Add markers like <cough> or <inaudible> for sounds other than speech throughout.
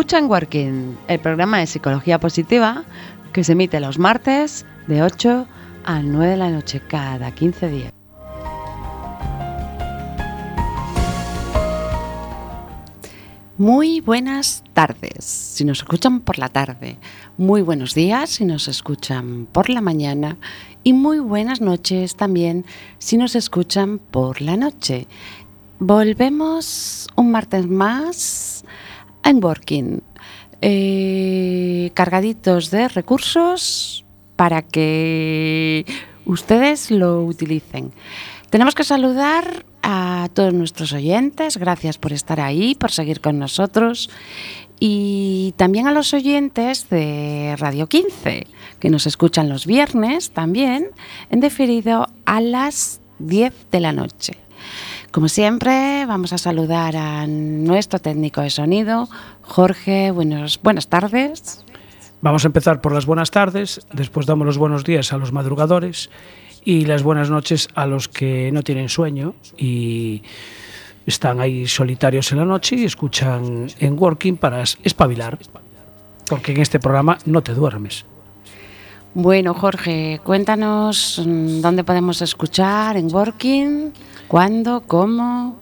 Escuchan Working, el programa de psicología positiva que se emite los martes de 8 a 9 de la noche cada 15 días. Muy buenas tardes, si nos escuchan por la tarde. Muy buenos días si nos escuchan por la mañana. Y muy buenas noches también si nos escuchan por la noche. Volvemos un martes más en Working, eh, cargaditos de recursos para que ustedes lo utilicen. Tenemos que saludar a todos nuestros oyentes, gracias por estar ahí, por seguir con nosotros y también a los oyentes de Radio 15, que nos escuchan los viernes también, en definido a las 10 de la noche. Como siempre, vamos a saludar a nuestro técnico de sonido, Jorge. Buenos, buenas tardes. Vamos a empezar por las buenas tardes, después damos los buenos días a los madrugadores y las buenas noches a los que no tienen sueño y están ahí solitarios en la noche y escuchan en Working para espabilar, porque en este programa no te duermes. Bueno, Jorge, cuéntanos mm, dónde podemos escuchar en Working. ¿Cuándo? ¿Cómo?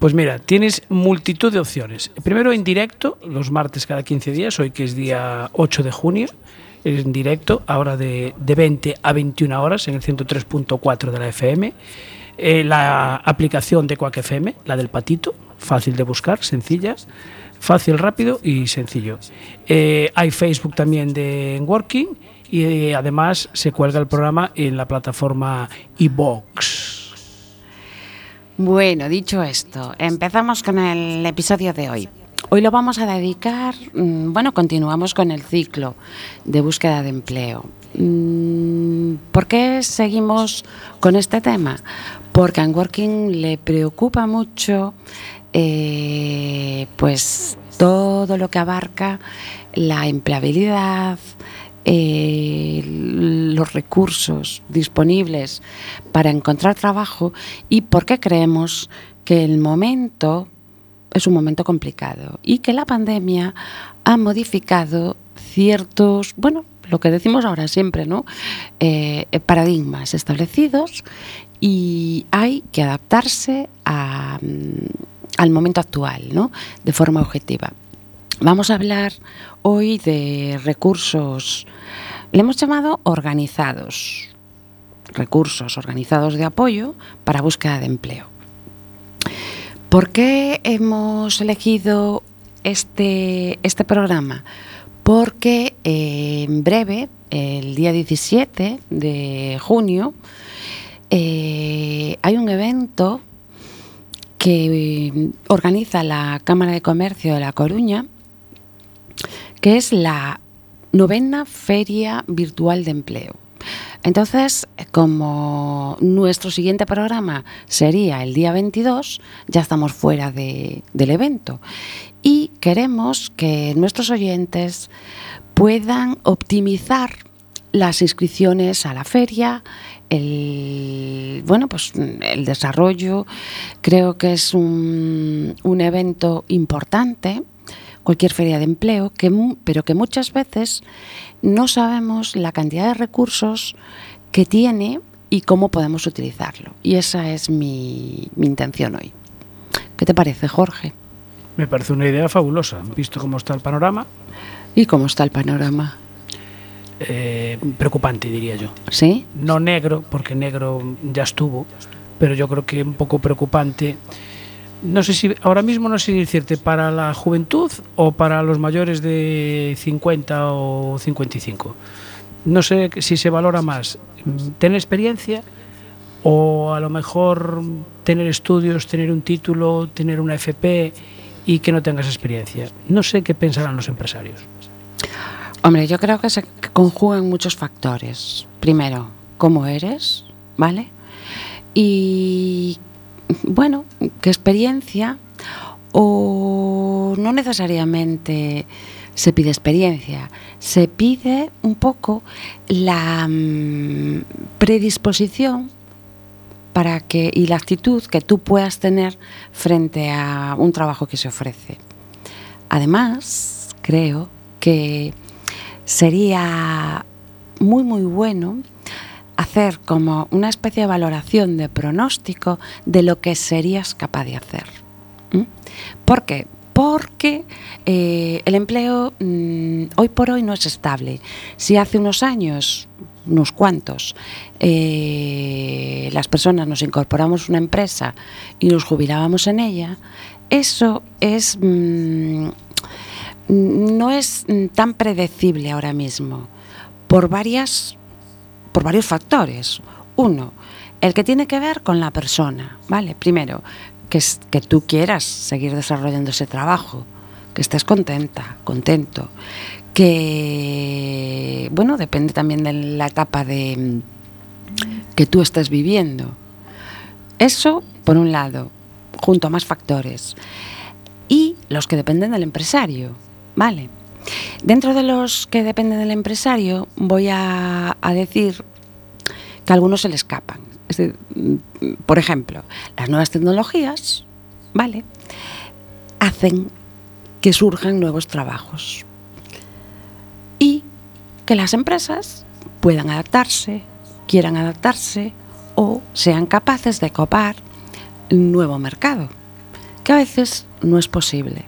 Pues mira, tienes multitud de opciones. Primero en directo, los martes cada 15 días, hoy que es día 8 de junio, en directo, ahora de, de 20 a 21 horas en el 103.4 de la FM. Eh, la aplicación de Quack FM, la del patito, fácil de buscar, sencilla, fácil, rápido y sencillo. Eh, hay Facebook también de Working y eh, además se cuelga el programa en la plataforma iBox. Bueno, dicho esto, empezamos con el episodio de hoy. Hoy lo vamos a dedicar, mm, bueno, continuamos con el ciclo de búsqueda de empleo. Mm, ¿Por qué seguimos con este tema? Porque a Working le preocupa mucho eh, pues todo lo que abarca la empleabilidad, eh, los recursos disponibles para encontrar trabajo y por qué creemos que el momento es un momento complicado y que la pandemia ha modificado ciertos, bueno, lo que decimos ahora siempre, ¿no? Eh, paradigmas establecidos y hay que adaptarse mm, al momento actual, ¿no? De forma objetiva. Vamos a hablar hoy de recursos, le hemos llamado organizados, recursos organizados de apoyo para búsqueda de empleo. ¿Por qué hemos elegido este, este programa? Porque en breve, el día 17 de junio, eh, hay un evento que organiza la Cámara de Comercio de La Coruña que es la novena Feria Virtual de Empleo. Entonces, como nuestro siguiente programa sería el día 22, ya estamos fuera del evento y queremos que nuestros oyentes puedan optimizar las inscripciones a la feria, el, bueno, pues el desarrollo. Creo que es un, un evento importante cualquier feria de empleo, que, pero que muchas veces no sabemos la cantidad de recursos que tiene y cómo podemos utilizarlo. Y esa es mi, intención hoy. ¿Qué te parece, Jorge? Me parece una idea fabulosa, visto cómo está el panorama. ¿Y cómo está el panorama? Eh, preocupante, diría yo. ¿Sí? No negro, porque negro ya estuvo, pero yo creo que un poco preocupante no sé si ahora mismo no sé decirte para la juventud o para los mayores de 50 o 55. No sé si se valora más tener experiencia o a lo mejor tener estudios, tener un título, tener una FP y que no tengas experiencia. No sé qué pensarán los empresarios. Hombre, yo creo que se conjugan muchos factores. Primero, cómo eres, ¿vale? Y bueno, qué experiencia o no necesariamente se pide experiencia, se pide un poco la mm, predisposición para que y la actitud que tú puedas tener frente a un trabajo que se ofrece. Además, creo que sería muy, muy bueno hacer como una especie de valoración de pronóstico de lo que serías capaz de hacer. ¿Por qué? Porque eh, el empleo mm, hoy por hoy no es estable. Si hace unos años, unos cuantos, eh, las personas nos incorporamos a una empresa y nos jubilábamos en ella, eso es mm, no es tan predecible ahora mismo por varias por varios factores. Uno, el que tiene que ver con la persona, ¿vale? Primero, que, que tú quieras seguir desarrollando ese trabajo, que estés contenta, contento, que, bueno, depende también de la etapa de que tú estés viviendo. Eso, por un lado, junto a más factores. Y los que dependen del empresario, ¿vale? Dentro de los que dependen del empresario, voy a, decir que algunos se le escapan. por ejemplo, las nuevas tecnologías, ¿vale? Hacen que surjan nuevos trabajos y que las empresas puedan adaptarse, quieran adaptarse o sean capaces de copar nuevo mercado, que a veces no es posible.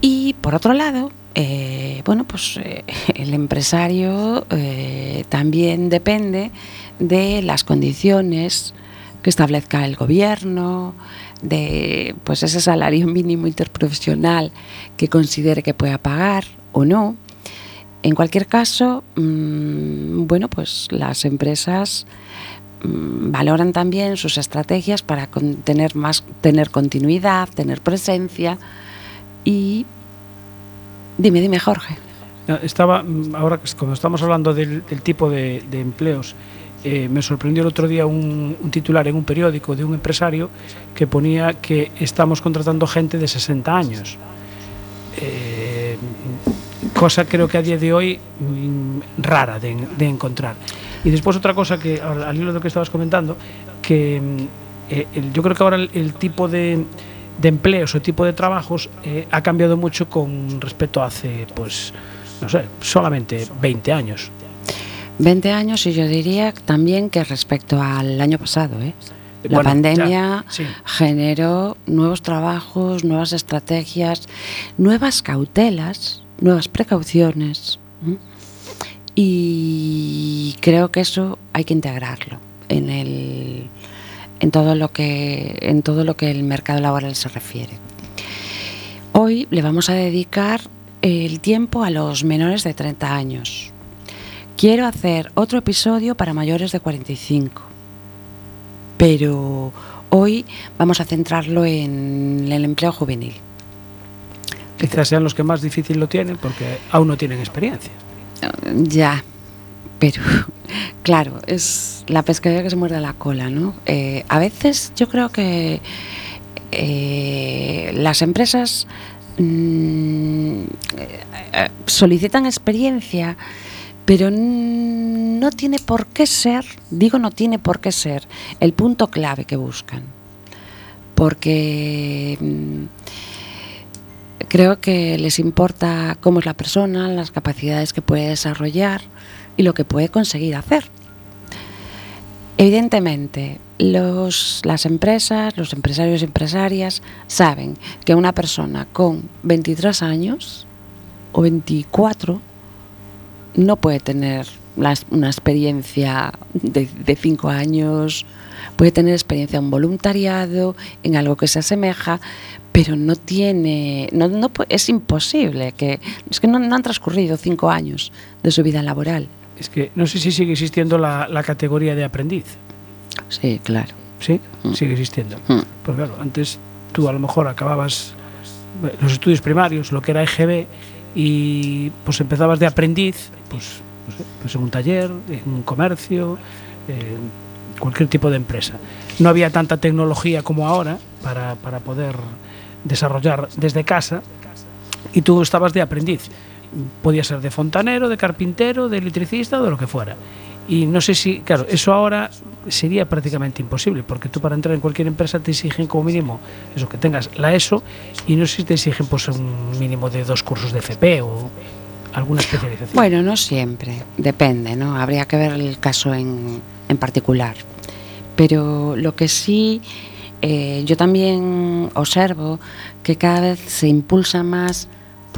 Y por otro lado, eh, bueno, pues eh, <laughs> el empresario eh, también depende de las condiciones que establezca el gobierno, de pues ese salario <laughs> mínimo interprofesional que considere que pueda pagar o no. En cualquier caso, mm, bueno, pues las empresas mm, valoran también sus estrategias para tener más, tener continuidad, tener presencia y dime, dime Jorge. Estaba, ahora cuando estamos hablando del, tipo de, empleos, eh, me sorprendió el otro día un, titular en un periódico de un empresario que ponía que estamos contratando gente de 60 años. Eh, cosa creo que a día de hoy mm, rara de, encontrar. Y después otra cosa que, al hilo de lo que estabas comentando, que mm, eh, yo creo que ahora el tipo de de empleos o tipo de trabajos eh, ha cambiado mucho con respecto a hace, pues, no sé, solamente 20 años. 20 años y yo diría también que respecto al año pasado, ¿eh? La pandemia generó nuevos trabajos, nuevas estrategias, nuevas cautelas, nuevas precauciones. Y creo que eso hay que integrarlo en el, en todo lo que, en todo lo que el mercado laboral se refiere. Hoy le vamos a dedicar el tiempo a los menores de 30 años. Quiero hacer otro episodio para mayores de 45, pero hoy vamos a centrarlo en el empleo juvenil. Quizás sean los que más difícil lo tienen porque aún no tienen experiencia. Ya, pero <laughs> claro, es la pescadilla que se muerde la cola, ¿no? Eh, a veces yo creo que eh, las empresas mm, eh, solicitan experiencia, pero no tiene por qué ser, digo no tiene por qué ser, el punto clave que buscan. Porque mm, creo que les importa cómo es la persona, las capacidades que puede desarrollar y lo que puede conseguir hacer. Evidentemente, los, las empresas, los empresarios y empresarias saben que una persona con 23 años o 24 no puede tener una experiencia de 5 años, puede tener experiencia en voluntariado, en algo que se asemeja, pero no tiene, no, no es imposible, que es que no, no han transcurrido 5 años de su vida laboral. Es que no sé si sigue existiendo la, categoría de aprendiz. Sí, claro. Sí, mm. sigue existiendo. Mm. Porque claro, antes tú a lo mejor acababas los estudios primarios, lo que era EGB, y pues empezabas de aprendiz, pues, pues en un taller, en un comercio, en cualquier tipo de empresa. No había tanta tecnología como ahora para, para poder desarrollar desde casa y tú estabas de aprendiz podía ser de fontanero, de carpintero, de electricista o de lo que fuera. Y no sé si, claro, eso ahora sería prácticamente imposible, porque tú para entrar en cualquier empresa te exigen como mínimo eso, que tengas la ESO, y no sé si te exigen pues un mínimo de dos cursos de FP o alguna especialización. Bueno, no siempre, depende, ¿no? Habría que ver el caso en, en particular. Pero lo que sí, eh, yo también observo que cada vez se impulsa más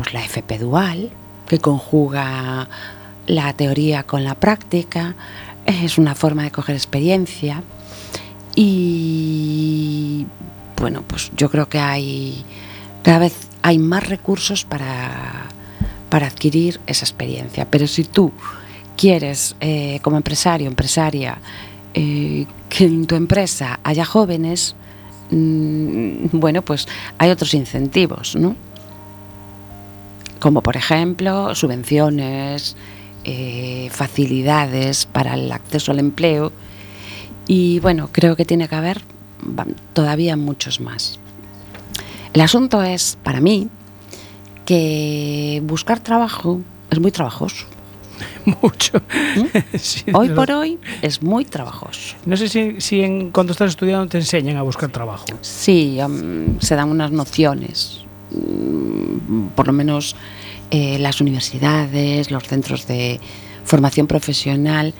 pues, la FP dual, que conjuga la teoría con la práctica, es una forma de coger experiencia y bueno, pues yo creo que hay cada vez hay más recursos para, para adquirir esa experiencia. Pero si tú quieres, eh, como empresario, empresaria, eh, que en tu empresa haya jóvenes, mm, bueno, pues hay otros incentivos, ¿no? Como por ejemplo subvenciones, eh, facilidades para el acceso al empleo y bueno, creo que tiene que haber todavía muchos más. El asunto es, para mí, que buscar trabajo es muy trabajoso. <laughs> Mucho. ¿Mm? <laughs> Sí, Hoy no- por hoy es muy trabajoso. No sé si, si en, cuando estás estudiando te enseñan a buscar trabajo. Sí, se dan unas nociones, por lo menos eh, las universidades, los centros de formación profesional.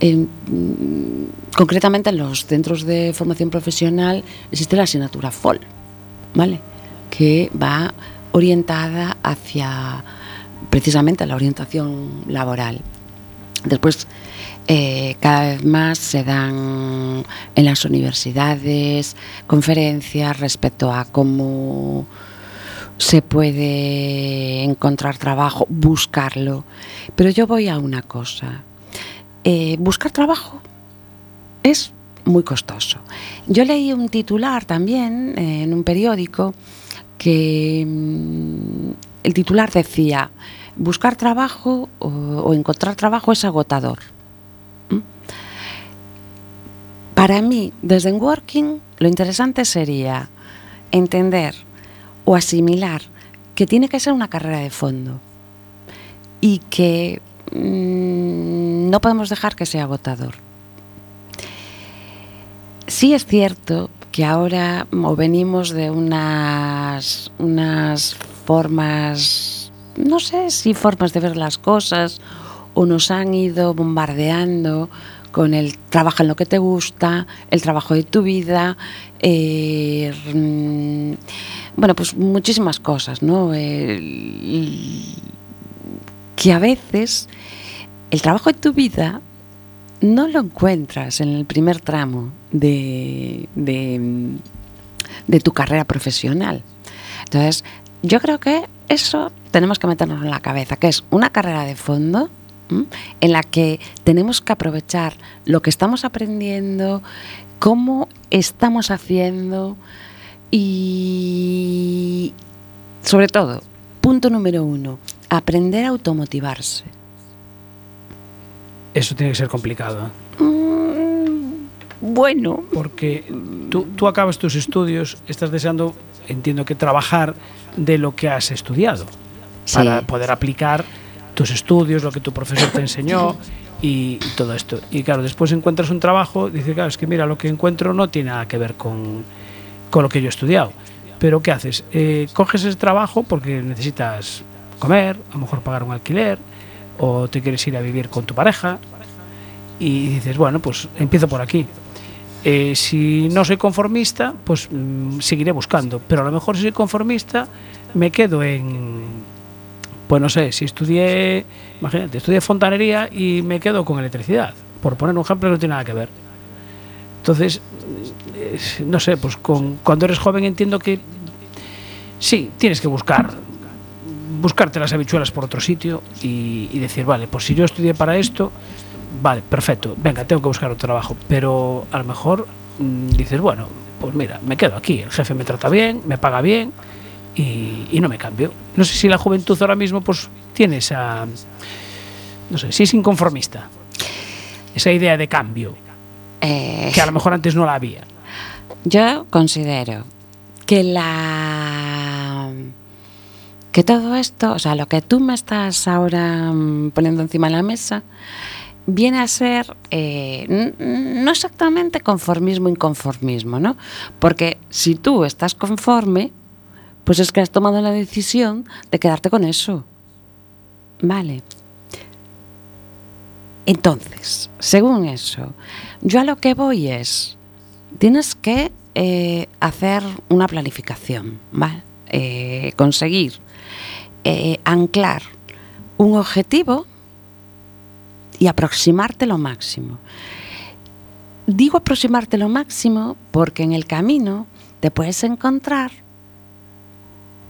mm, concretamente en los centros de formación profesional existe la asignatura FOL, ¿vale? Que va orientada hacia precisamente la orientación laboral. Después, eh, cada vez más se dan en las universidades conferencias respecto a cómo se puede encontrar trabajo, buscarlo. Pero yo voy a una cosa. Eh, buscar trabajo es muy costoso. Yo leí un titular también eh, en un periódico que mm, el titular decía, buscar trabajo o, encontrar trabajo es agotador. ¿Mm? Para mí, desde en Working, lo interesante sería entender o asimilar que tiene que ser una carrera de fondo y que mm, no podemos dejar que sea agotador. Sí es cierto que ahora o venimos de unas, unas formas, no sé si formas de ver las cosas, o nos han ido bombardeando con el trabajo en lo que te gusta, el trabajo de tu vida, eh, mm, bueno, pues muchísimas cosas, ¿no? Que a veces el trabajo de tu vida no lo encuentras en el primer tramo de, tu carrera profesional. Entonces, yo creo que eso tenemos que meternos en la cabeza, que es una carrera de fondo en la que tenemos que aprovechar lo que estamos aprendiendo, cómo estamos haciendo y, sobre todo, punto número uno, aprender a automotivarse. Eso tiene que ser complicado. ¿eh? Mm, bueno, Porque tú, tú acabas tus estudios, estás deseando, entiendo que trabajar de lo que has estudiado. Sí. Para poder aplicar tus estudios, lo que tu profesor te enseñó y, y todo esto. Y claro, después encuentras un trabajo, dices, claro, es que mira, lo que encuentro no tiene nada que ver con, con lo que yo he estudiado. Pero ¿qué haces? Eh, coges ese trabajo porque necesitas comer, a lo mejor pagar un alquiler, o te quieres ir a vivir con tu pareja, y dices, bueno, pues empiezo por aquí. Eh, si no soy conformista, pues mm, seguiré buscando. Pero a lo mejor si soy conformista, me quedo en. Pues no sé, si estudié, imagínate, estudié fontanería y me quedo con electricidad. Por poner un ejemplo, no tiene nada que ver. Entonces, no sé, pues con, cuando eres joven entiendo que sí, tienes que buscar, buscarte las habichuelas por otro sitio y, y decir, vale, pues si yo estudié para esto, vale, perfecto, venga, tengo que buscar otro trabajo. Pero a lo mejor mm, dices, bueno, pues mira, me quedo aquí, el jefe me trata bien, me paga bien y, y no me cambio. No sé si la juventud ahora mismo pues tiene esa, no sé, si es inconformista, esa idea de cambio, eh, que a lo mejor antes no la había. Yo considero que la que todo esto, o sea, lo que tú me estás ahora mm, poniendo encima de la mesa, viene a ser eh, no exactamente conformismo inconformismo, ¿no? Porque si tú estás conforme, pues es que has tomado la decisión de quedarte con eso. Vale. Entonces, según eso, yo a lo que voy es, tienes que eh, hacer una planificación, ¿vale? Eh, conseguir anclar un objetivo y aproximarte lo máximo. Digo aproximarte lo máximo porque en el camino te puedes encontrar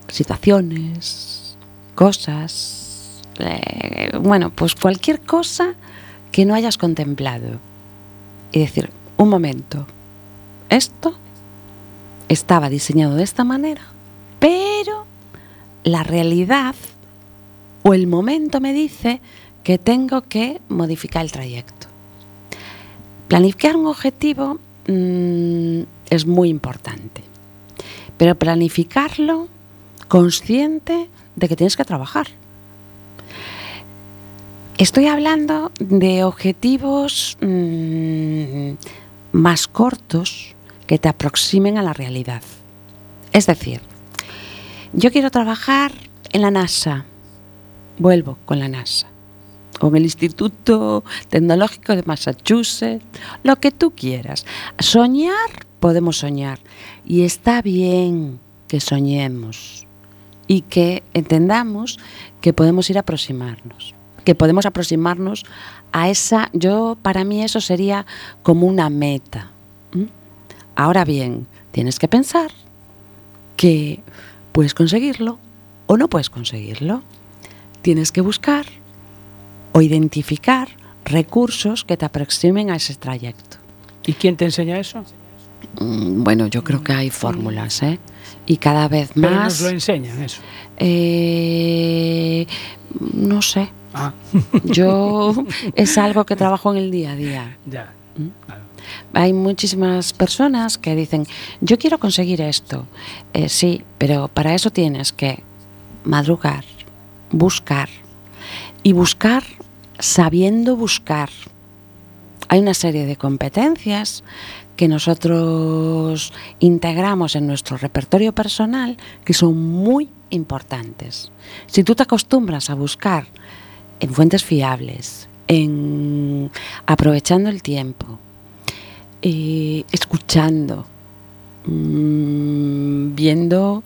situaciones, cosas, eh, bueno, pues cualquier cosa que no hayas contemplado. Y decir, un momento, esto estaba diseñado de esta manera, pero la realidad o el momento me dice que tengo que modificar el trayecto. Planificar un objetivo mm, es muy importante, pero planificarlo consciente de que tienes que trabajar. Estoy hablando de objetivos mm, más cortos que te aproximen a la realidad. Es decir, yo quiero trabajar en la NASA, vuelvo con la NASA con el Instituto Tecnológico de Massachusetts, lo que tú quieras. Soñar, podemos soñar. Y está bien que soñemos y que entendamos que podemos ir a aproximarnos, que podemos aproximarnos a esa, yo para mí eso sería como una meta. Ahora bien, tienes que pensar que puedes conseguirlo o no puedes conseguirlo. Tienes que buscar o identificar recursos que te aproximen a ese trayecto. ¿Y quién te enseña eso? Mm, bueno, yo creo que hay fórmulas, ¿eh? Y cada vez más... ¿Pero nos lo enseñan eso? Eh, no sé. Ah. yo <laughs> es algo que trabajo en el día a día. Ya. ¿Mm? Hay muchísimas personas que dicen, yo quiero conseguir esto. Eh, sí, pero para eso tienes que madrugar, buscar y buscar sabiendo buscar. Hay una serie de competencias que nosotros integramos en nuestro repertorio personal que son muy importantes. Si tú te acostumbras a buscar en fuentes fiables, en aprovechando el tiempo, eh, escuchando, mm, viendo,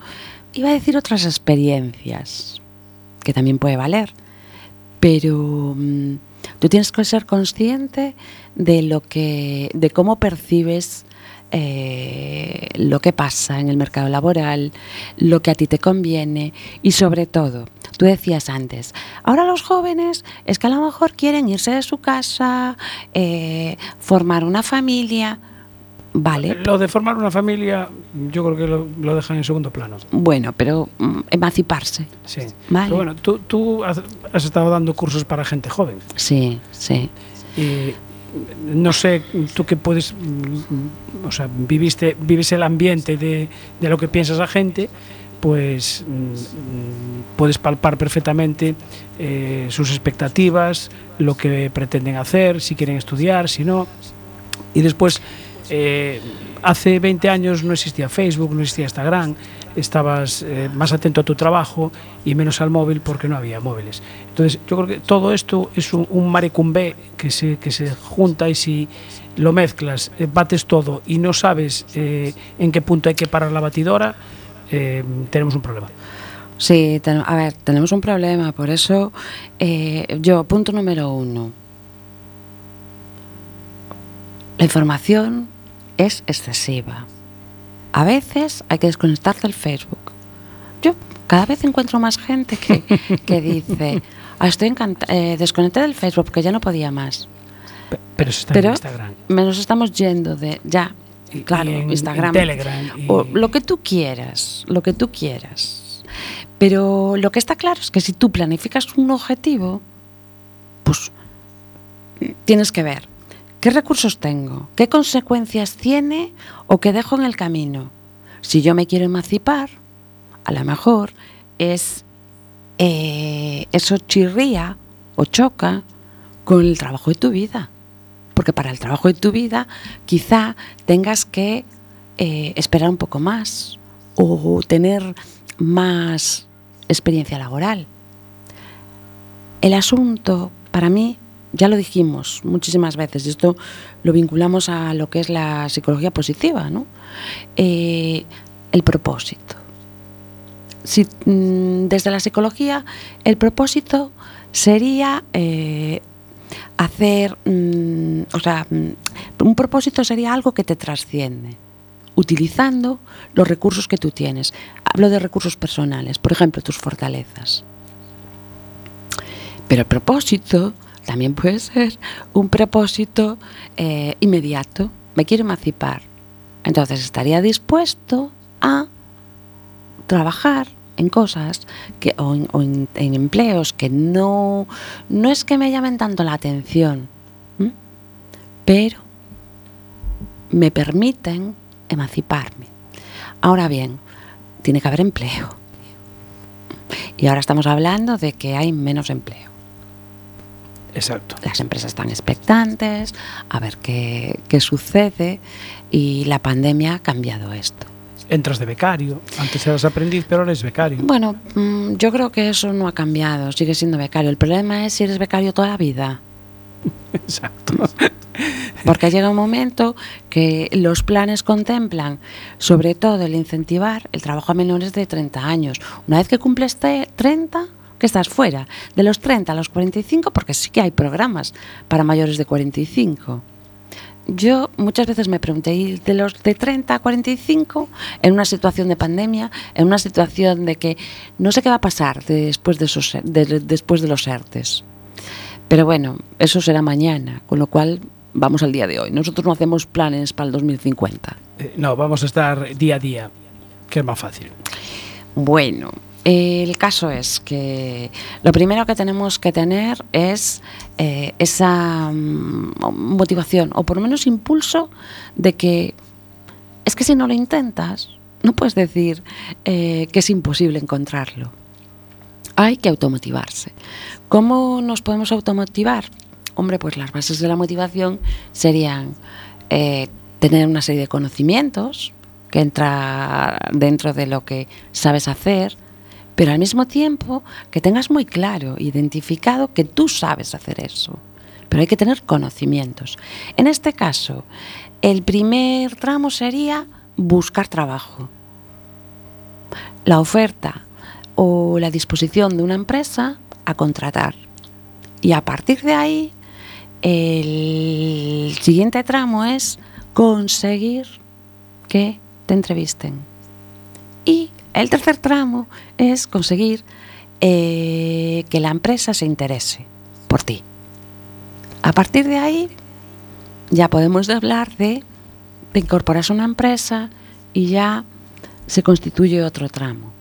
iba a decir otras experiencias, que también puede valer, pero mm, tú tienes que ser consciente de lo que, de cómo percibes eh, lo que pasa en el mercado laboral, lo que a ti te conviene y sobre todo, tú decías antes, ahora los jóvenes es que a lo mejor quieren irse de su casa, eh, formar una familia. Vale. Lo de formar una familia, yo creo que lo, dejan en segundo plano. Bueno, pero mm, emanciparse. Sí. Vale. Pero bueno, tú, tú has, estado dando cursos para gente joven. Sí, sí. Y no sé, tú que puedes, mm, o sea, viviste, vives el ambiente de, de lo que piensas la gente, pues mm, puedes palpar perfectamente eh, sus expectativas, lo que pretenden hacer, si quieren estudiar, si no. Y después eh, hace 20 años no existía Facebook, no existía Instagram, estabas eh, más atento a tu trabajo y menos al móvil porque no había móviles. Entonces, yo creo que todo esto es un, un marecumbé que se, que se junta y si lo mezclas, eh, bates todo y no sabes en qué punto hay que parar la batidora, tenemos un problema. Sí, a ver, tenemos un problema, por eso yo, punto número uno, la información es excesiva. A veces hay que desconectar del Facebook. Yo cada vez encuentro más gente que, que dice, ah, estoy eh, desconecté del Facebook porque ya no podía más. Pero eso está en Instagram. Nos estamos yendo de ya, claro, Instagram, Telegram, o lo que tú quieras, lo que tú quieras. Pero lo que está claro es que si tú planificas un objetivo, pues tienes que ver ¿Qué recursos tengo? ¿Qué consecuencias tiene o qué dejo en el camino? Si yo me quiero emancipar, a lo mejor es eh, eso chirría o choca con el trabajo de tu vida. Porque para el trabajo de tu vida quizá tengas que eh, esperar un poco más o tener más experiencia laboral. El asunto, para mí, ya lo dijimos muchísimas veces, esto lo vinculamos a lo que es la psicología positiva, ¿no? Eh, el propósito. Si, mm, desde la psicología, el propósito sería eh, hacer, mm, o sea, mm, un propósito sería algo que te trasciende, utilizando los recursos que tú tienes. Hablo de recursos personales, por ejemplo, tus fortalezas. Pero el propósito también puede ser un propósito eh, inmediato. Me quiero emancipar. Entonces estaría dispuesto a trabajar en cosas que, o, en, empleos que no, no es que me llamen tanto la atención, pero me permiten emanciparme. Ahora bien, tiene que haber empleo. Y ahora estamos hablando de que hay menos empleo. Exacto. Las empresas están expectantes a ver qué, qué sucede y la pandemia ha cambiado esto entras de becario. Antes eras aprendiz, pero ahora eres becario. Bueno, mm, yo creo que eso no ha cambiado, sigue siendo becario. El problema es si eres becario toda la vida. <laughs> Exacto. Porque llega un momento que los planes contemplan, sobre todo, el incentivar el trabajo a menores de 30 años. Una vez que cumples 30, que estás fuera. De los 30 a los 45, porque sí que hay programas para mayores de 45 yo muchas veces me pregunté, ¿y de los de 30 a 45, en una situación de pandemia, en una situación de que no sé qué va a pasar después de, esos, después de los ERTES? Pero bueno, eso será mañana, con lo cual vamos al día de hoy. Nosotros no hacemos planes para el 2050. Eh, no, vamos a estar día a día, que es más fácil. Bueno, el caso es que lo primero que tenemos que tener es eh, esa mm, motivación o por lo menos impulso de que es que si no lo intentas, no puedes decir eh, que es imposible encontrarlo. Hay que automotivarse. ¿Cómo nos podemos automotivar? Hombre, pues las bases de la motivación serían eh, tener una serie de conocimientos que entra dentro de lo que sabes hacer, pero al mismo tiempo que tengas muy claro, identificado que tú sabes hacer eso. Pero hay que tener conocimientos. En este caso, el primer tramo sería buscar trabajo. La oferta o la disposición de una empresa a contratar. Y a partir de ahí, el siguiente tramo es conseguir que te entrevisten. Y el tercer tramo es conseguir eh, que la empresa se interese por ti. A partir de ahí ya podemos hablar de te incorporas a una empresa y ya se constituye otro tramo.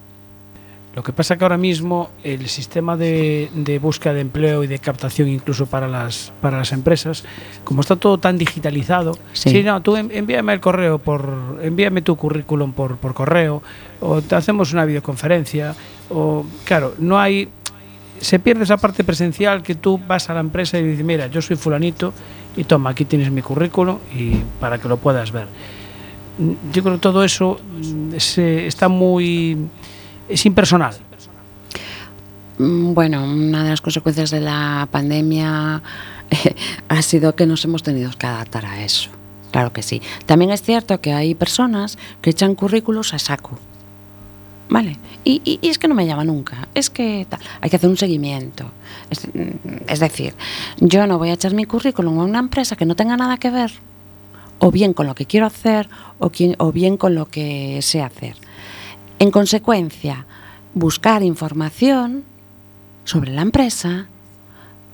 Lo que pasa que ahora mismo el sistema de, búsqueda de empleo y de captación incluso para las, para las empresas, como está todo tan digitalizado, sí. no, tú envíame el correo por, envíame tu currículum por, por correo, o te hacemos una videoconferencia, o claro, no hay, se pierde esa parte presencial que tú vas a la empresa y dices, mira, yo soy fulanito y toma, aquí tienes mi currículum y para que lo puedas ver. Yo creo que todo eso mm, se, está muy es impersonal. Mm, bueno, una de las consecuencias de la pandemia <laughs> ha sido que nos hemos tenido que adaptar a eso. Claro que sí. También es cierto que hay personas que echan currículos a saco. ¿Vale? Y, es que no me llama nunca. Es que hay que hacer un seguimiento. Es, mm, es decir, yo no voy a echar mi currículum a una empresa que no tenga nada que ver o bien con lo que quiero hacer o, o bien con lo que sé hacer. En consecuencia, buscar información sobre la empresa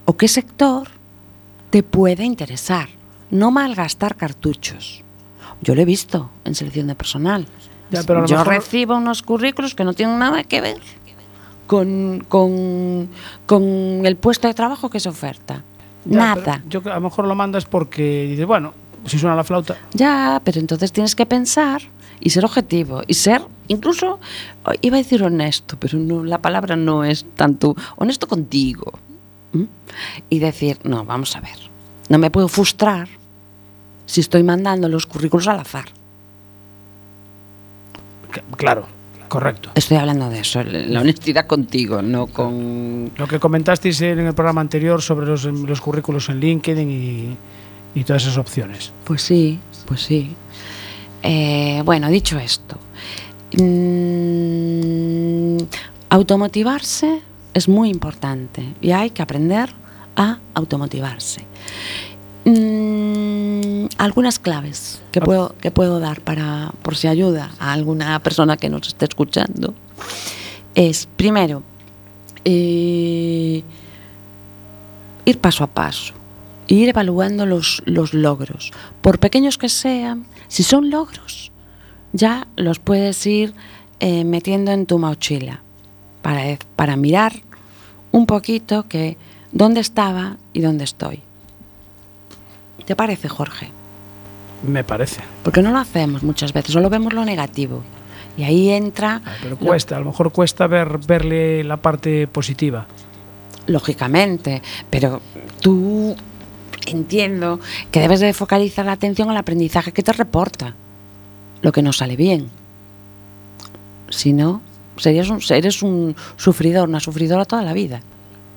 o qué sector te puede interesar. No malgastar cartuchos. Yo lo he visto en selección de personal. Yo recibo unos currículos que no tienen nada que ver con, con, el puesto de trabajo que se oferta. nada. Yo a lo mejor lo mandas porque dices, bueno, si suena la flauta. Ya, pero entonces tienes que pensar y ser objetivo y ser incluso iba a decir honesto, pero no, la palabra no es tanto honesto contigo. Y decir, no, vamos a ver, no me puedo frustrar si estoy mandando los currículos al azar. Claro, correcto. Estoy hablando de eso, la honestidad contigo, no con... Lo que comentasteis en el programa anterior sobre los, los currículos en LinkedIn y, y todas esas opciones. Pues sí, pues sí. Eh, bueno, dicho esto, mmm, automotivarse es muy importante y hay que aprender a automotivarse. Algunas claves que puedo, que puedo dar para, por si ayuda a alguna persona que nos esté escuchando es, primero, eh, ir paso a paso ir evaluando los, los logros. Por pequeños que sean, si son logros, ya los puedes ir eh, metiendo en tu mochila para, para mirar un poquito que dónde estaba y dónde estoy. ¿Te parece, Jorge? Me parece. Porque no lo hacemos muchas veces, solo vemos lo negativo. Y ahí entra... Ah, pero cuesta, lo... a lo mejor cuesta ver, verle la parte positiva. Lógicamente, pero tú entiendo que debes de focalizar la atención al aprendizaje que te reporta, lo que no sale bien. Si no, serías un, eres un sufridor, una sufridora toda la vida.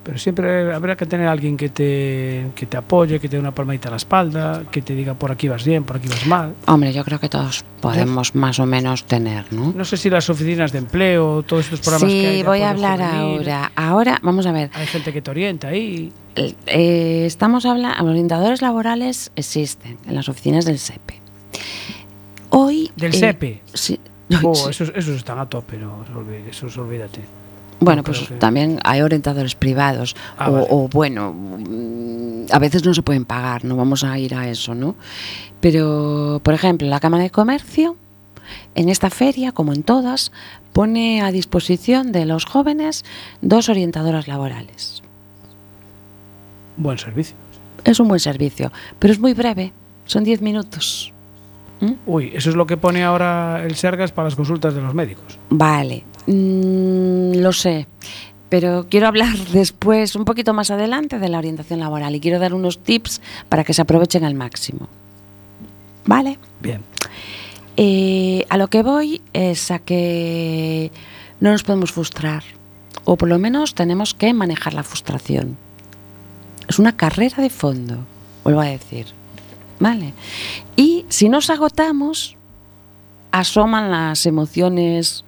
Pero siempre habrá que tener alguien que te, que te apoye, que te dé una palmadita a la espalda, que te diga por aquí vas bien, por aquí vas mal. Hombre, yo creo que todos podemos más o menos tener, ¿no? No sé si las oficinas de empleo, todos estos programas sí, que hay. Sí, voy a hablar ahora. Ahora, vamos a ver. Hay gente que te orienta ahí. Eh, estamos hablando, orientadores laborales existen en las oficinas del SEPE. Hoy. ¿Del eh, SEPE? Sí. Oh, sí. Esos, esos, están a tope, no, eso olvídate. Bueno, no, pues que... también hay orientadores privados ah, o, vale. o, bueno, a veces no se pueden pagar, no vamos a ir a eso, ¿no? Pero, por ejemplo, la Cámara de Comercio, en esta feria, como en todas, pone a disposición de los jóvenes dos orientadoras laborales. Buen servicio. Es un buen servicio, pero es muy breve, son 10 minutos. ¿Mm? Uy, eso es lo que pone ahora el Sergas para las consultas de los médicos. Vale, mm, lo sé, pero quiero hablar <laughs> después, un poquito más adelante, de la orientación laboral y quiero dar unos tips para que se aprovechen al máximo. ¿Vale? Bien. Eh, a lo que voy es a que no nos podemos frustrar, o por lo menos tenemos que manejar la frustración. Es una carrera de fondo, vuelvo a decir. ¿Vale? Y si nos agotamos, asoman las emociones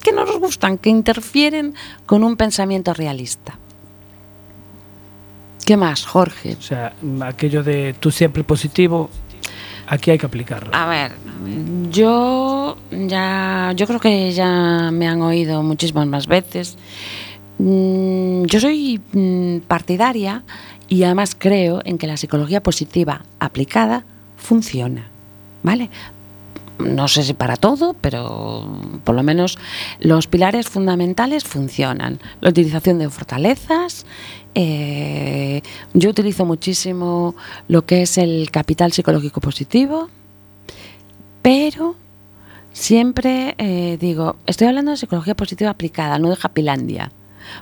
que no nos gustan, que interfieren con un pensamiento realista. ¿Qué más, Jorge? O sea, aquello de tú siempre positivo, aquí hay que aplicarlo. A ver, yo ya, yo creo que ya me han oído muchísimas más veces. Mm, yo soy mm, partidaria y además creo en que la psicología positiva aplicada funciona, ¿vale? No sé si para todo, pero por lo menos los pilares fundamentales funcionan. La utilización de fortalezas. Eh, yo utilizo muchísimo lo que es el capital psicológico positivo, pero siempre eh, digo, estoy hablando de psicología positiva aplicada, no de Happylandia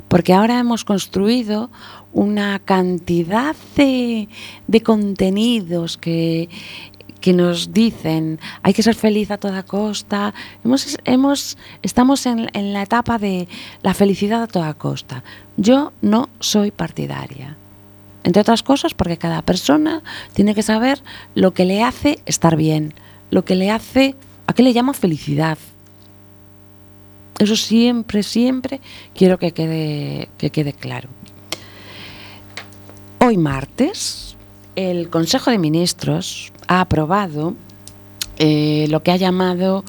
porque ahora hemos construido una cantidad de contenidos que, que nos dicen hay que ser feliz a toda costa. Hemos, estamos en, en, la etapa de la felicidad a toda costa. Yo no soy partidaria. Entre otras cosas porque cada persona tiene que saber lo que le hace estar bien, lo que le hace, a qué le llama felicidad. Eso siempre, siempre quiero que quede, que quede claro. Hoy martes, el Consejo de Ministros ha aprobado eh, lo que ha llamado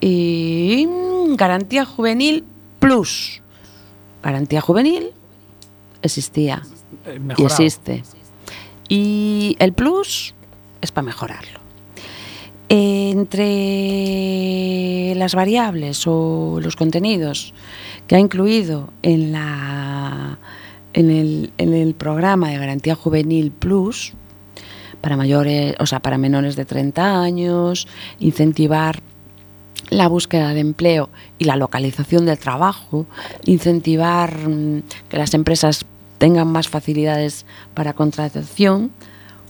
eh, Garantía Juvenil Plus. Garantía Juvenil existía Mejorado. y existe. Y el Plus es para mejorarlo. Entre las variables o los contenidos que ha incluido en, la, en, el, en el programa de garantía juvenil Plus, para mayores, o sea, para menores de 30 años, incentivar la búsqueda de empleo y la localización del trabajo, incentivar mm, que las empresas tengan más facilidades para contratación.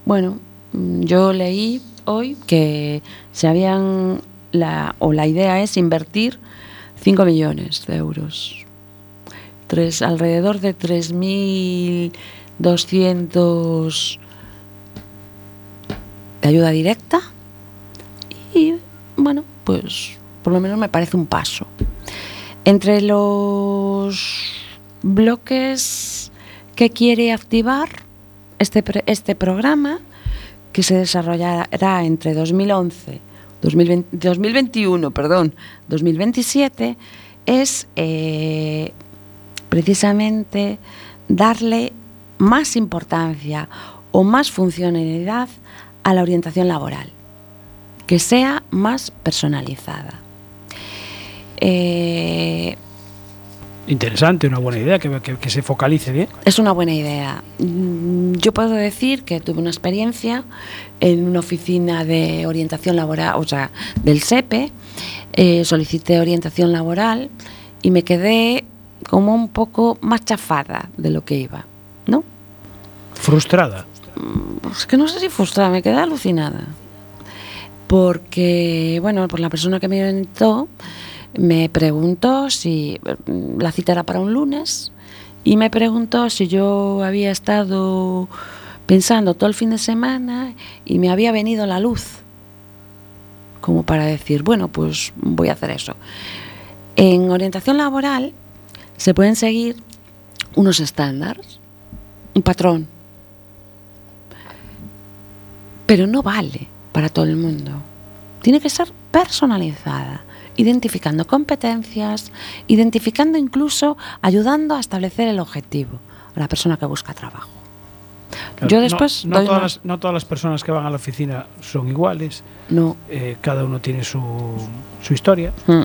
Bueno, mm, yo leí hoy que se habían la, o la idea es invertir 5 millones de euros. Alrededor de 3.200 de ayuda directa y bueno, pues por lo menos me parece un paso. Entre los bloques que quiere activar este, este programa, que se desarrollará entre 2011 2020, 2021, perdón, 2027, es eh, precisamente darle más importancia o más funcionalidad a la orientación laboral, que sea más personalizada. Eh, Interesante, una buena idea, que, que, se focalice bien. Es una buena idea. Mm, yo puedo decir que tuve una experiencia en una oficina de orientación laboral, o sea, del SEPE, eh, solicité orientación laboral y me quedé como un poco más chafada de lo que iba, ¿no? ¿Frustrada? Mm, es que no sé si frustrada, me quedé alucinada. Porque, bueno, por la persona que me orientó me preguntó si mm, la cita era para un lunes y me preguntó si yo había estado pensando todo el fin de semana y me había venido la luz como para decir, bueno, pues voy a hacer eso. En orientación laboral se pueden seguir unos estándares, un patrón, pero no vale para todo el mundo. Tiene que ser personalizada identificando competencias, identificando incluso, ayudando a establecer el objetivo a la persona que busca trabajo. Yo después no, todas las, no, todas las, personas que van a la oficina son iguales. No. Eh, cada uno tiene su, su historia. Mm.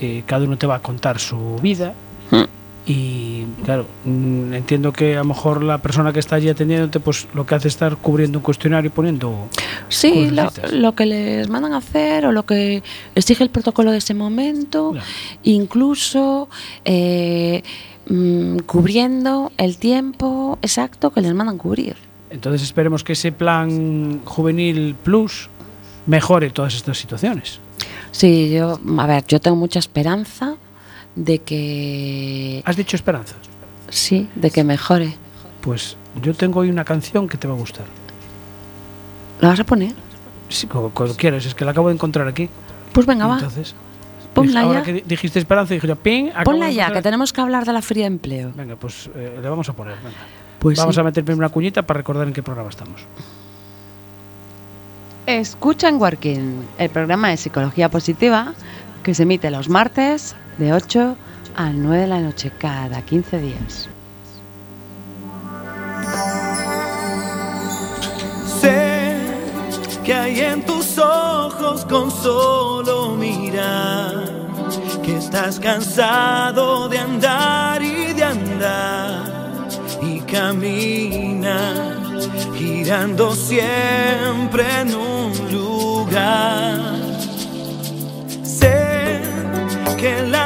Eh, cada uno te va a contar su vida. Mm. Y claro, mm, entiendo que a lo mejor la persona que está allí atendiéndote, pues lo que hace es estar cubriendo un cuestionario y poniendo. Sí, lo, que les mandan a hacer o lo que exige el protocolo de ese momento, incluso eh, mm, cubriendo el tiempo exacto que les mandan cubrir. Entonces esperemos que ese plan juvenil plus mejore todas estas situaciones. Sí, yo, a ver, yo tengo mucha esperanza de que... ¿Has dicho esperanza? Sí, de que mejore. Pues yo tengo hoy una canción que te va a gustar. ¿La vas a poner? Sí, como, quieras, es que la acabo de encontrar aquí. Pues venga, Entonces, va. Ponla ahora que dijiste esperanza, dije yo, ping, Ponla ya, que tenemos que hablar de la feria de empleo. Venga, pues eh, le vamos a poner. Pues vamos a meter primero una cuñita para recordar en qué programa estamos. Escucha en Working, el programa de psicología positiva que se emite los martes de 8 a 9 de la noche cada 15 días. Sé que hay en tus ojos con solo mirar, que estás cansado de andar y de andar y camina girando siempre en un lugar que las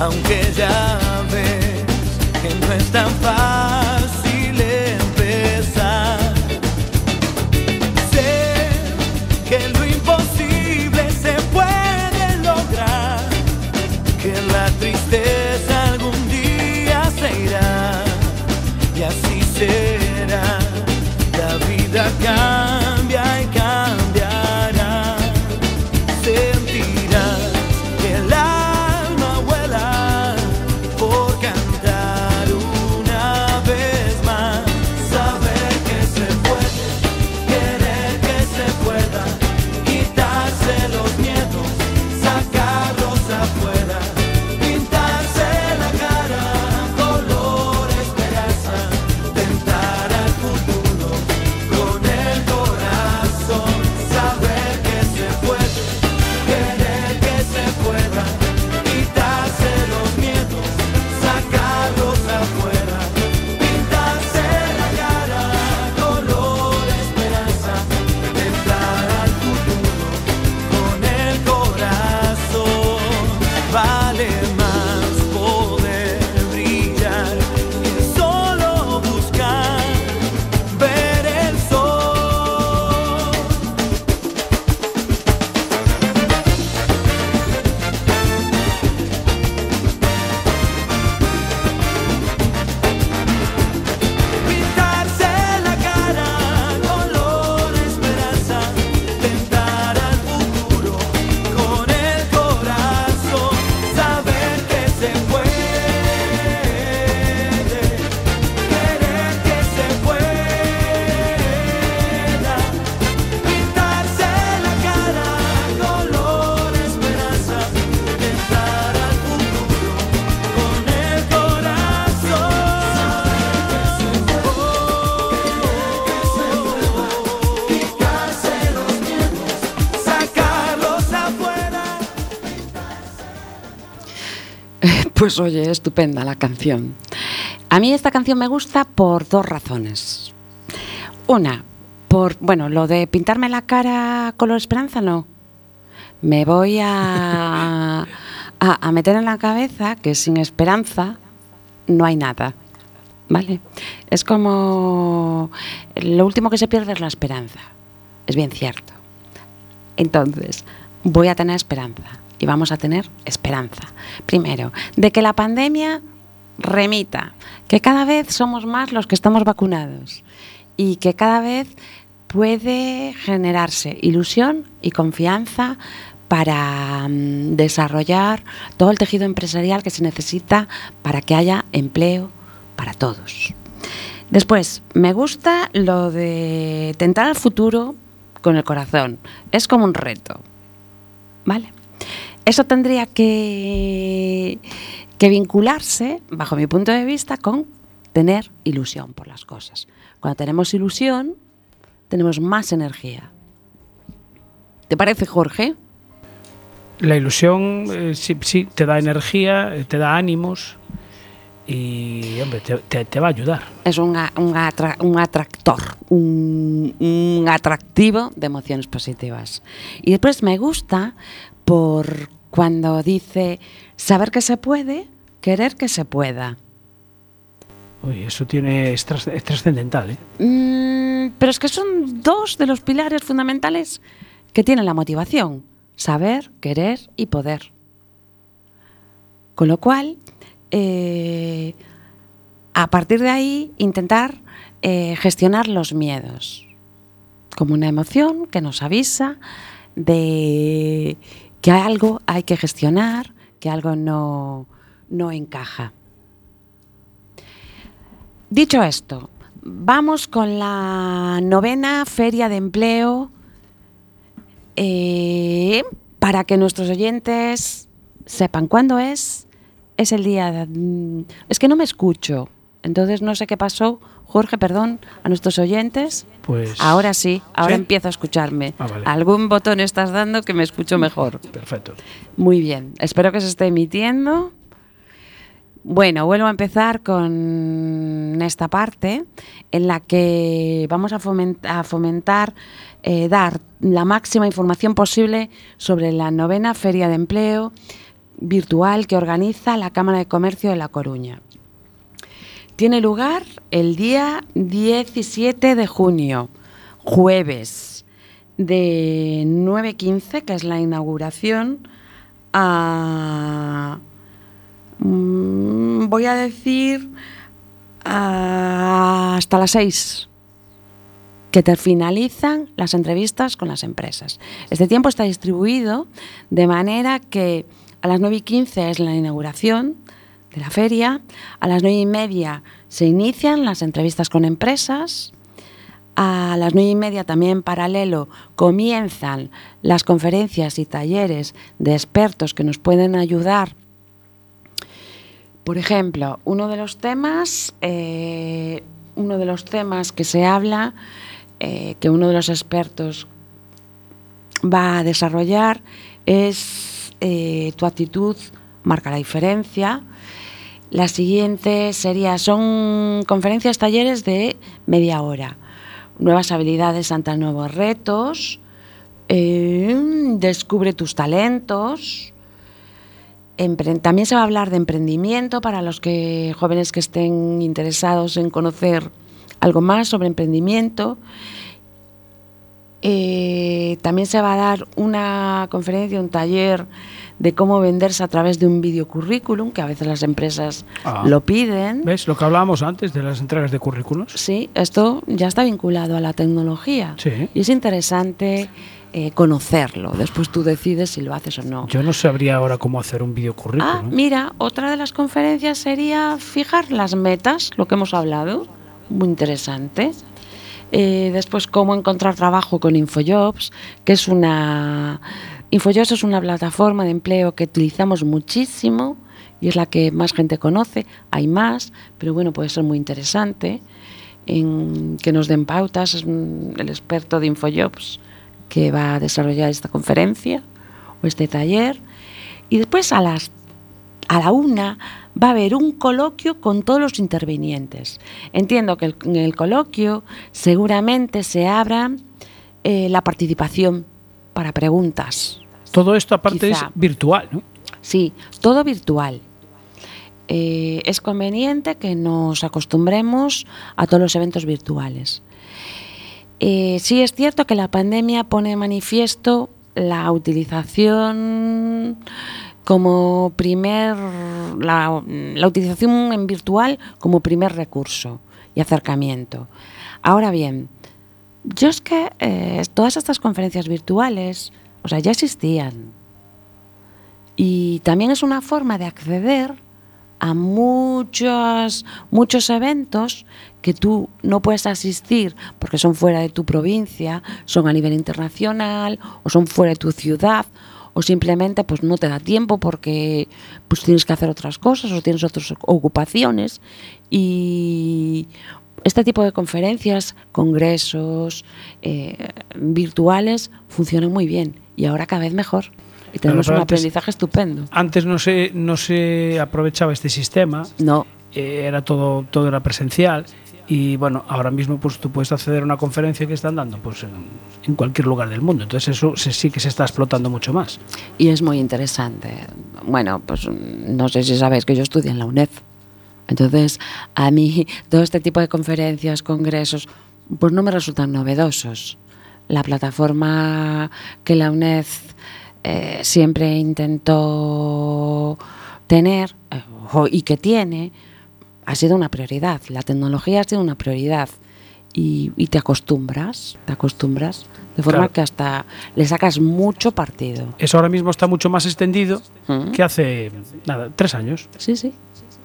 aunque ya Santo. Pues oye, estupenda la canción. A mí esta canción me gusta por dos razones. Una, por, bueno, lo de pintarme la cara color esperanza no. Me voy a, <laughs> a, a meter en la cabeza que sin esperanza no hay nada. ¿Vale? Es como lo último que se pierde es la esperanza. Es bien cierto. Entonces, voy a tener esperanza y vamos a tener esperanza. Primero, de que la pandemia remita, que cada vez somos más los que estamos vacunados y que cada vez puede generarse ilusión y confianza para mm, desarrollar todo el tejido empresarial que se necesita para que haya empleo para todos. Después, me gusta lo de tentar al futuro con el corazón. Es como un reto. ¿Vale? Eso tendría que, que vincularse, bajo mi punto de vista, con tener ilusión por las cosas. Cuando tenemos ilusión, tenemos más energía. ¿Te parece, Jorge? La ilusión eh, sí, sí, te da energía, eh, te da ánimos y, hombre, te, te- te va a ayudar. Es un, atra- atractor, un, un atractivo de emociones positivas. Y después me gusta por cuando dice saber que se puede, querer que se pueda. Uy, eso tiene, es, tras- es trascendental, ¿eh? Mm, pero es que son dos de los pilares fundamentales que tienen la motivación. Saber, querer y poder. Con lo cual, eh, a partir de ahí, intentar eh, gestionar los miedos. Como una emoción que nos avisa de que algo hay que gestionar, que algo no, no encaja. Dicho esto, vamos con la novena feria de empleo eh, para que nuestros oyentes sepan cuándo es. Es el día... de- mm, es que no me escucho, entonces no sé qué pasó. Jorge, perdón, a nuestros oyentes. Pues. Ahora sí, ahora ¿Sí? empiezo a escucharme. Ah, vale. Algún botón estás dando que me escucho mejor. Perfecto. Muy bien, espero que se esté emitiendo. Bueno, vuelvo a empezar con esta parte en la que vamos a a fomentar, eh, dar la máxima información posible sobre la novena Feria de Empleo virtual que organiza la Cámara de Comercio de La Coruña. Tiene lugar el día 17 de junio, jueves, de 9.15, que es la inauguración, a... mm, voy a decir hasta las 6 que te finalizan las entrevistas con las empresas. Este tiempo está distribuido de manera que a las 9 y 15 es la inauguración la feria, a las 9 y media se inician las entrevistas con empresas, a las nueve y media también en paralelo comienzan las conferencias y talleres de expertos que nos pueden ayudar. Por ejemplo, uno de los temas, eh, uno de los temas que se habla, eh, que uno de los expertos va a desarrollar es eh, tu actitud marca la diferencia. La siguiente sería, son conferencias, talleres de media hora. Nuevas habilidades ante nuevos retos. eh, descubre tus talentos. También se va a hablar de emprendimiento para los que jóvenes que estén interesados en conocer algo más sobre emprendimiento. Eh, también se va a dar una conferencia, un taller de cómo venderse a través de un videocurrículum, que a veces las empresas Ah. lo piden. ¿Ves lo que hablábamos antes de las entregas de currículos? Sí, esto ya está vinculado a la tecnología. Sí. Y es interesante eh, conocerlo. Después tú decides si lo haces o no. Yo no sabría ahora cómo hacer un Ah, videocurrículum. mira, otra de las conferencias sería fijar las metas, lo que hemos hablado. Muy interesante. Eh, después, cómo encontrar trabajo con Infojobs, que es una. Infojobs es una plataforma de empleo que utilizamos muchísimo y es la que más gente conoce. Hay más, pero bueno, puede ser muy interesante. Que nos den pautas, es un- el experto de Infojobs que va a desarrollar esta conferencia o este taller. Y después a las a la una va a haber un coloquio con todos los intervinientes. Entiendo que en el coloquio seguramente se abra eh, la participación para preguntas. Todo esto aparte Quizá. es virtual, ¿no? Sí, todo virtual. Eh, es conveniente que nos acostumbremos a todos los eventos virtuales. Eh, sí es cierto que la pandemia pone de manifiesto la utilización como primer la, la utilización en virtual como primer recurso y acercamiento. Ahora bien, yo es que eh, todas estas conferencias virtuales, o sea, ya existían. Y también es una forma de acceder a muchos, muchos eventos que tú no puedes asistir porque son fuera de tu provincia, son a nivel internacional o son fuera de tu ciudad o simplemente pues no te da tiempo porque pues tienes que hacer otras cosas o tienes otras ocupaciones y este tipo de conferencias, congresos eh, virtuales funcionan muy bien y ahora cada vez mejor y tenemos un antes- aprendizaje estupendo. Antes no se, no se aprovechaba este sistema, No, eh, era todo, todo era presencial y bueno, ahora mismo pues tú puedes acceder a una conferencia que están dando pues en, en cualquier lugar del mundo. Entonces eso se- sí que se está explotando mucho más. y es muy interesante. Bueno, pues no sé si sabéis que yo estudio en la UNED. Entonces, a mí todo este tipo de conferencias, congresos, pues no me resultan novedosos. La plataforma que la UNED eh, siempre intentó tener eh, y que tiene ha sido una prioridad. La tecnología ha sido una prioridad. Y, y te acostumbras, te acostumbras, de forma Claro. que hasta le sacas mucho partido. Eso ahora mismo está mucho más extendido Mm. que hace nada, tres años. Sí, sí,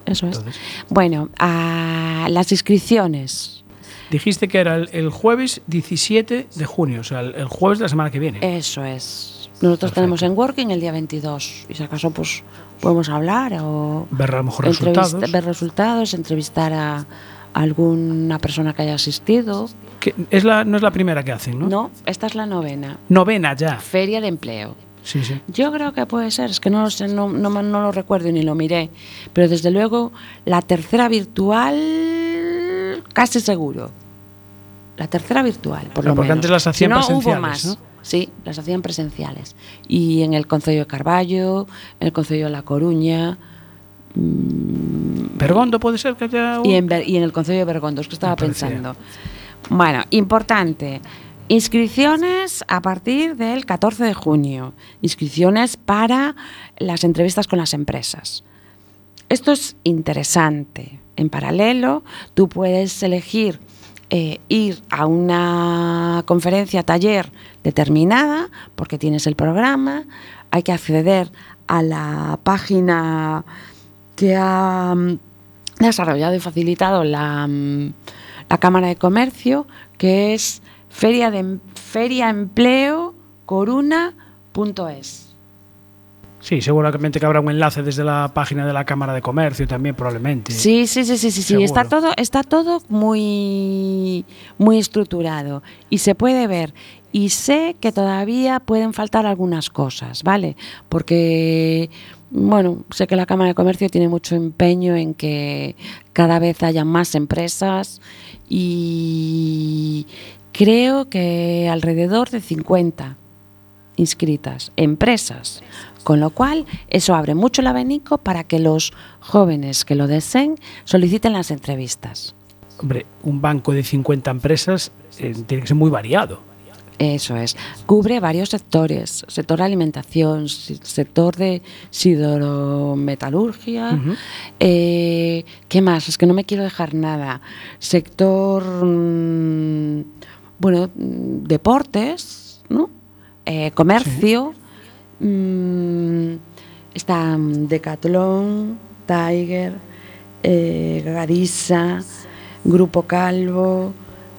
eso es. Entonces, Bueno, a las inscripciones. dijiste que era el, el jueves 17 de junio, o sea, el, el jueves de la semana que viene. Eso es. Nosotros Perfecto. tenemos en Working el día 22. Y si acaso, pues podemos hablar o Ver a lo mejor resultados. ver resultados, entrevistar a alguna persona que haya asistido. Que es la, no es la primera que hacen, ¿no? No, esta es la novena. Novena ya. Feria de empleo. Sí, sí. Yo creo que puede ser, es que no lo sé, no, no, no lo recuerdo ni lo miré. Pero desde luego, la tercera virtual, casi seguro. La tercera virtual, por lo porque menos. antes las hacían Si no, hubo presenciales, más. ¿no? Sí, las hacían presenciales. Y en el Concello de Carballo, en el Concello de La Coruña Pergondo puede ser que haya un- y en, y en el Concello de Bergondo, es que estaba pensando. Bueno, importante. Inscripciones a partir del 14 de junio. Inscripciones para las entrevistas con las empresas. Esto es interesante. En paralelo, tú puedes elegir eh, ir a una conferencia, taller determinada, porque tienes el programa, hay que acceder a la página que ha mm, desarrollado y facilitado la, mm, la Cámara de Comercio, que es feria de em- feriaempleo.coruna.es. Sí, seguramente que habrá un enlace desde la página de la Cámara de Comercio también, probablemente. Sí, sí, sí, sí, sí, sí. Está todo, está todo muy, muy estructurado y se puede ver. Y sé que todavía pueden faltar algunas cosas, ¿vale? Porque, bueno, sé que la Cámara de Comercio tiene mucho empeño en que cada vez haya más empresas y creo que alrededor de 50 inscritas, empresas. Con lo cual, eso abre mucho el abanico para que los jóvenes que lo deseen soliciten las entrevistas. Hombre, un banco de 50 empresas eh, tiene que ser muy variado. Eso es. Cubre varios sectores. Sector alimentación, sector de sidorometalurgia. Eh, ¿Qué más? Es que no me quiero dejar nada. Sector, mm, bueno, deportes, ¿no? Eh, comercio. mm, está mm, Decathlon, Tiger, eh, Garisa, Grupo Calvo,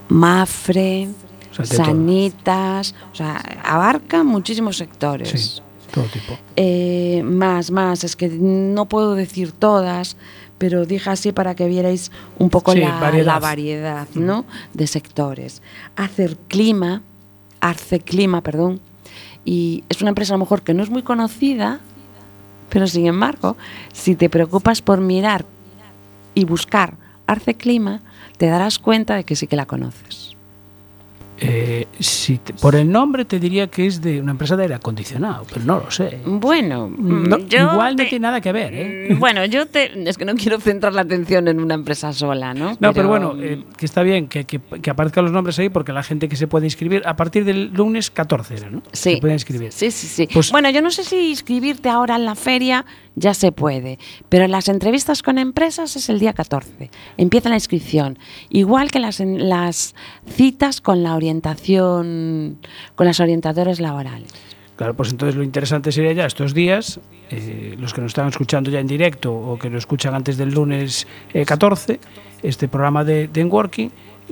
Mafre, O sea, de todo. Sanitas, o sea, abarca muchísimos sectores. Sí, todo tipo. Eh, más, más, es que no puedo decir todas, pero dije así para que vierais un poco Sí, la, variedad. la variedad ¿no? de sectores. Hacer clima, Arce Clima, perdón, y es una empresa a lo mejor que no es muy conocida, Pero sin embargo, si te preocupas por mirar y buscar Arce Clima, te darás cuenta de que sí que la conoces. Eh, si te- por el nombre te diría que es de una empresa de aire acondicionado, pero no lo sé. Bueno, No, mm, yo igual no tiene nada que ver, ¿eh? Mm, Bueno, yo te, es que no quiero centrar la atención en una empresa sola, ¿no? No, pero, bueno, eh, que está bien que, que, que aparezcan los nombres ahí porque la gente que se puede inscribir a partir del lunes 14 era, ¿no? Sí. Se puede inscribir. Sí, sí, sí. Pues- bueno, yo no sé si inscribirte ahora en la feria ya se puede, pero las entrevistas con empresas es el día 14. Empieza la inscripción. Igual que las, las citas con la orientación, con las orientadores laborales. Claro, pues entonces lo interesante sería ya estos días, eh, los que nos están escuchando ya en directo o que lo escuchan antes del lunes eh, 14, este programa de, de Enworking,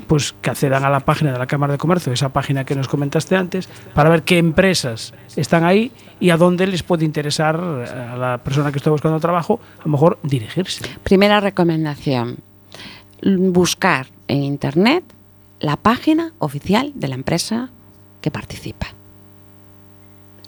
pues que accedan a la página de la Cámara de Comercio, esa página que nos comentaste antes, para ver qué empresas están ahí y a dónde les puede interesar eh, a la persona que está buscando trabajo, a lo mejor dirigirse. Primera recomendación, buscar en Internet la página oficial de la empresa que participa.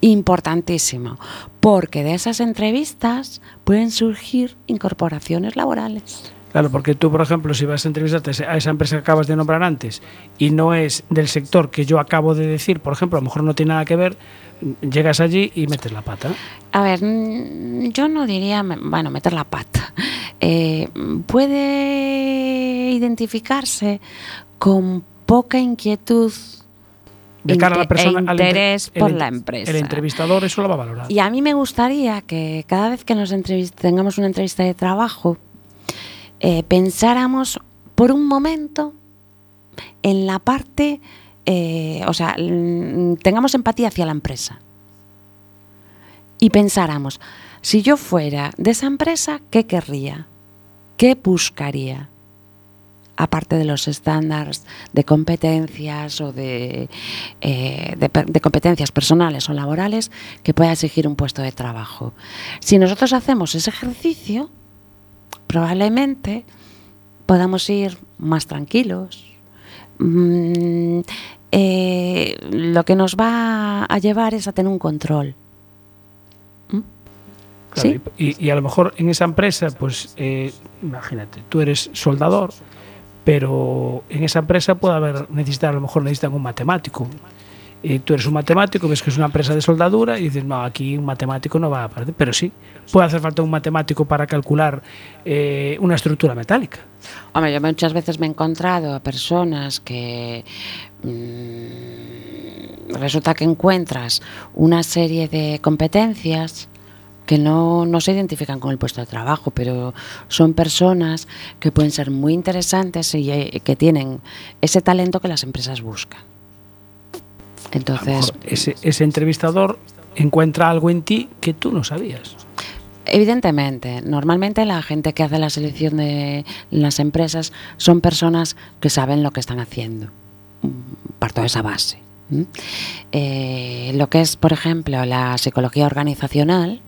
Importantísimo, porque de esas entrevistas pueden surgir incorporaciones laborales. Claro, porque tú, por ejemplo, si vas a entrevistarte a esa empresa que acabas de nombrar antes y no es del sector que yo acabo de decir, por ejemplo, a lo mejor no tiene nada que ver, llegas allí y metes la pata. A ver, mm, yo no diría, bueno, meter la pata. Eh, puede identificarse con poca inquietud De cara a la inte- persona, e interés por la empresa. El entrevistador eso lo va a valorar. Y a mí me gustaría que cada vez que nos tengamos una entrevista de trabajo, eh, pensáramos por un momento en la parte, eh, o sea, mm, tengamos empatía hacia la empresa. Y pensáramos, si yo fuera de esa empresa, ¿qué querría? ¿Qué buscaría? aparte de los estándares de competencias o de, eh, de competencias personales o laborales que pueda exigir un puesto de trabajo. Si nosotros hacemos ese ejercicio, probablemente podamos ir más tranquilos. Mm, eh, lo que nos va a llevar es a tener un control. Claro, ¿Sí? y, y a lo mejor en esa empresa, pues eh, imagínate, tú eres soldador, pero en esa empresa puede haber, necesitar, a lo mejor necesitan un matemático. Y tú eres un matemático, ves que es una empresa de soldadura y dices, no, aquí un matemático no va a aparecer. Pero sí, puede hacer falta un matemático para calcular eh, una estructura metálica. Hombre, yo muchas veces me he encontrado a personas que mm, resulta que encuentras una serie de competencias que no, no se identifican con el puesto de trabajo, pero son personas que pueden ser muy interesantes y eh, que tienen ese talento que las empresas buscan. Entonces, ese, ese entrevistador encuentra algo en ti que tú no sabías. Evidentemente, normalmente la gente que hace la selección de las empresas son personas que saben lo que están haciendo. Parto de esa base. Eh, lo que es, por ejemplo, la psicología organizacional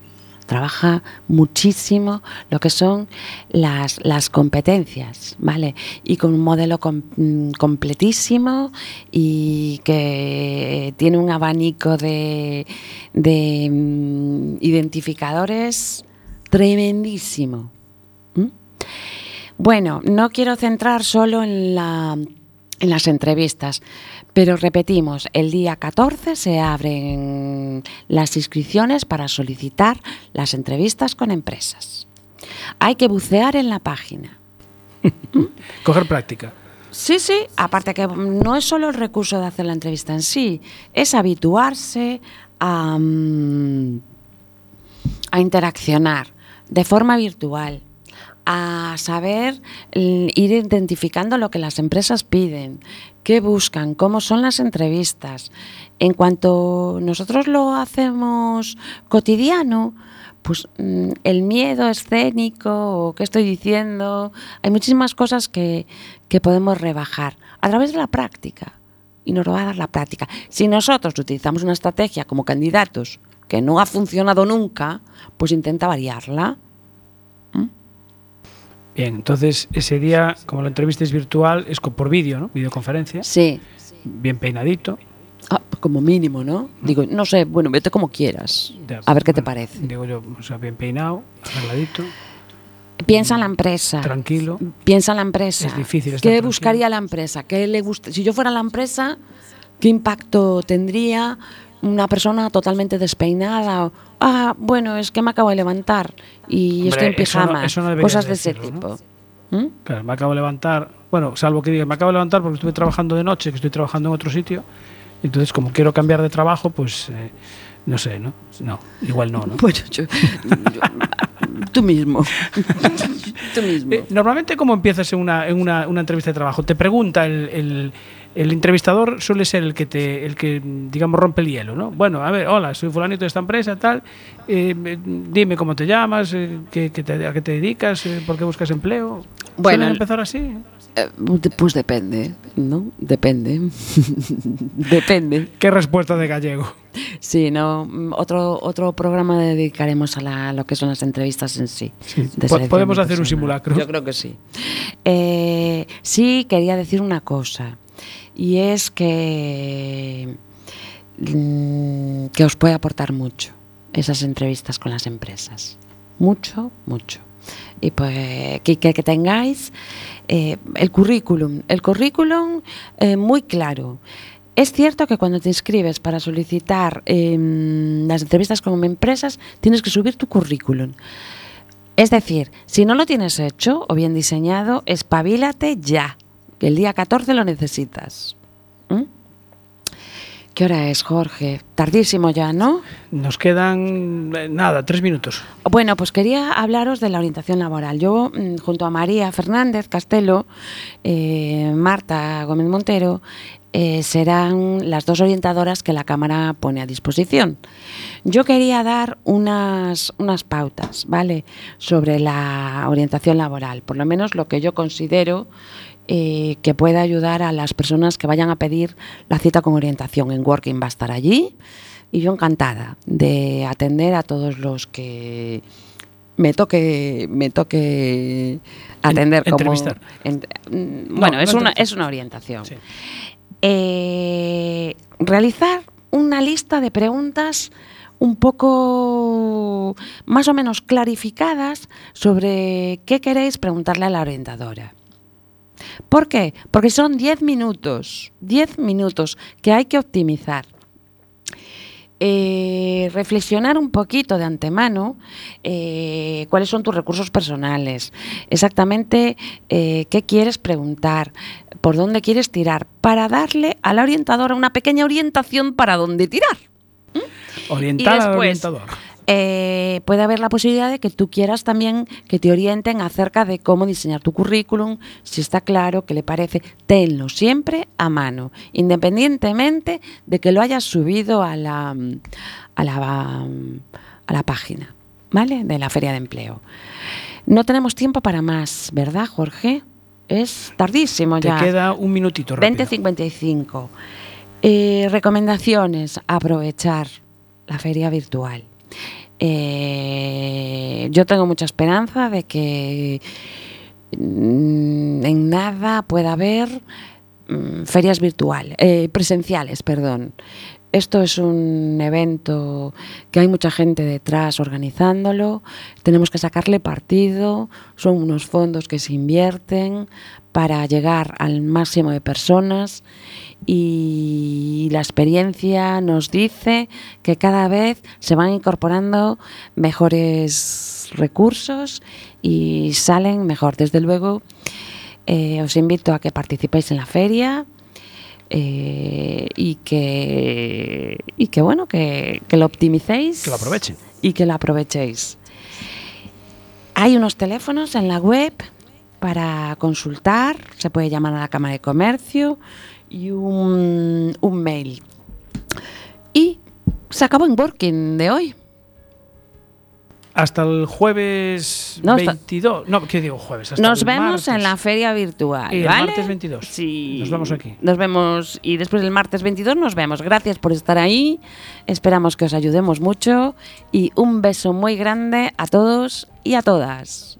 trabaja muchísimo lo que son las, las competencias, ¿vale? Y con un modelo mm, completísimo y que tiene un abanico de, de mm, identificadores tremendísimo. Bueno, no quiero centrar solo en, la, en las entrevistas, pero repetimos, el día 14 se abren las inscripciones para solicitar las entrevistas con empresas. Hay que bucear en la página. <laughs> Coger práctica. Sí, sí, aparte que no es solo el recurso de hacer la entrevista en sí, es habituarse a, mm, a interaccionar de forma virtual, a saber l- ir identificando lo que las empresas piden, qué buscan, cómo son las entrevistas. En cuanto nosotros lo hacemos cotidiano, pues mm, el miedo escénico o qué estoy diciendo, hay muchísimas cosas que, que podemos rebajar a través de la práctica. Y nos lo va a dar la práctica. Si nosotros utilizamos una estrategia como candidatos que no ha funcionado nunca, pues intenta variarla. Bien, entonces ese día, como la entrevista es virtual, es por vídeo, ¿no? Videoconferencia, Sí. bien peinadito. Ah, como mínimo, ¿no? Digo, no sé, bueno, vete como quieras. Ya, A ver qué te parece. Digo yo, o sea, bien peinado, arregladito, Piensa en la empresa. tranquilo. Piensa en la empresa. Es difícil estar ¿Qué tranquilo. buscaría la empresa? ¿Qué le gust- si yo fuera la empresa, ¿qué impacto tendría una persona totalmente despeinada? O, ah, bueno, es que me acabo de levantar y Hombre, estoy en eso no- pijama. eso no deberías Cosas de ese tipo. ¿no? ¿Mm? Claro, me acabo de levantar, bueno, salvo que diga, me acabo de levantar porque estuve trabajando de noche, que estoy trabajando en otro sitio. Entonces, como quiero cambiar de trabajo, pues eh, no sé, ¿no? No, igual no, ¿no? Bueno, <laughs> yo- yo- tú mismo. <laughs> tú mismo. Eh, normalmente, ¿cómo empiezas en una, en una, una entrevista de trabajo? Te pregunta el, el- el entrevistador, suele ser el que, te, el que, digamos, rompe el hielo, ¿no? Bueno, a ver, hola, soy fulanito de esta empresa, tal, eh, me- dime cómo te llamas, eh, qué, qué te- a qué te dedicas, eh, por qué buscas empleo. Bueno, ¿Suelen el- empezar así? Pues depende, ¿no? Depende. <laughs> depende. ¿Qué respuesta de gallego? Sí, no. Otro, otro programa dedicaremos a, la- lo que son las entrevistas en sí. selección podemos de hacer un simulacro. Yo creo que sí. Sí, quería decir una cosa. Y es que, mm, que os puede aportar mucho esas entrevistas con las empresas. Mucho, mucho. Y pues que, que- tengáis eh, el currículum. El currículum eh, muy claro. Es cierto que cuando te inscribes para solicitar em, las entrevistas con empresas, tienes que subir tu currículum. Es decir, si no lo tienes hecho o bien diseñado, espabilate ya, que el día 14 lo necesitas. ¿Mm? ¿Qué hora es, Jorge? Tardísimo ya, ¿no? Nos quedan, eh, nada, tres minutos. Bueno, pues quería hablaros de la orientación laboral. Yo, mm, junto a María Fernández Castelo, eh, Marta Gómez Montero, eh, serán las dos orientadoras que la Cámara pone a disposición. Yo quería dar unas, unas pautas, ¿vale?, sobre la orientación laboral, por lo menos lo que yo considero eh, que pueda ayudar a las personas que vayan a pedir la cita con orientación. En Working va a estar allí y yo encantada de atender a todos los que me toque me toque atender En- como entrevistar. en- No, bueno no es una es una orientación Sí. Eh, realizar una lista de preguntas un poco más o menos clarificadas sobre qué queréis preguntarle a la orientadora. ¿Por qué? Porque son 10 minutos, 10 minutos que hay que optimizar. Eh, reflexionar un poquito de antemano eh, cuáles son tus recursos personales, exactamente eh, qué quieres preguntar, por dónde quieres tirar, para darle a la orientadora una pequeña orientación para dónde tirar. Orientar Y al orientador. Eh, puede haber la posibilidad de que tú quieras también que te orienten acerca de cómo diseñar tu currículum, si está claro, qué le parece. Tenlo siempre a mano, independientemente de que lo hayas subido a la, a la, a la página, ¿vale? De la feria de empleo. No tenemos tiempo para más, ¿verdad, Jorge? Es tardísimo Te ya. queda un minutito rápido. 2055. Eh, recomendaciones, aprovechar la feria virtual. Eh, yo tengo mucha esperanza de que mm, en nada pueda haber mm, ferias virtuales, eh, presenciales, perdón. Esto es un evento que hay mucha gente detrás organizándolo, tenemos que sacarle partido, son unos fondos que se invierten para llegar al máximo de personas y la experiencia nos dice que cada vez se van incorporando mejores recursos y salen mejor. Desde luego, eh, os invito a que participéis en la feria eh, y que y que bueno que, que lo optimicéis Que lo aprovechen. y que lo aprovechéis. Hay unos teléfonos en la web para consultar, se puede llamar a la Cámara de Comercio y un, un mail. Y se acabó en Working de hoy. Hasta el jueves No, hasta- 22. No, ¿qué digo jueves? Hasta Nos el vemos martes. en la feria virtual. Y el ¿vale? martes 22. Sí. Nos vemos aquí. Nos vemos y después del martes 22 nos vemos. Gracias por estar ahí. Esperamos que os ayudemos mucho y un beso muy grande a todos y a todas.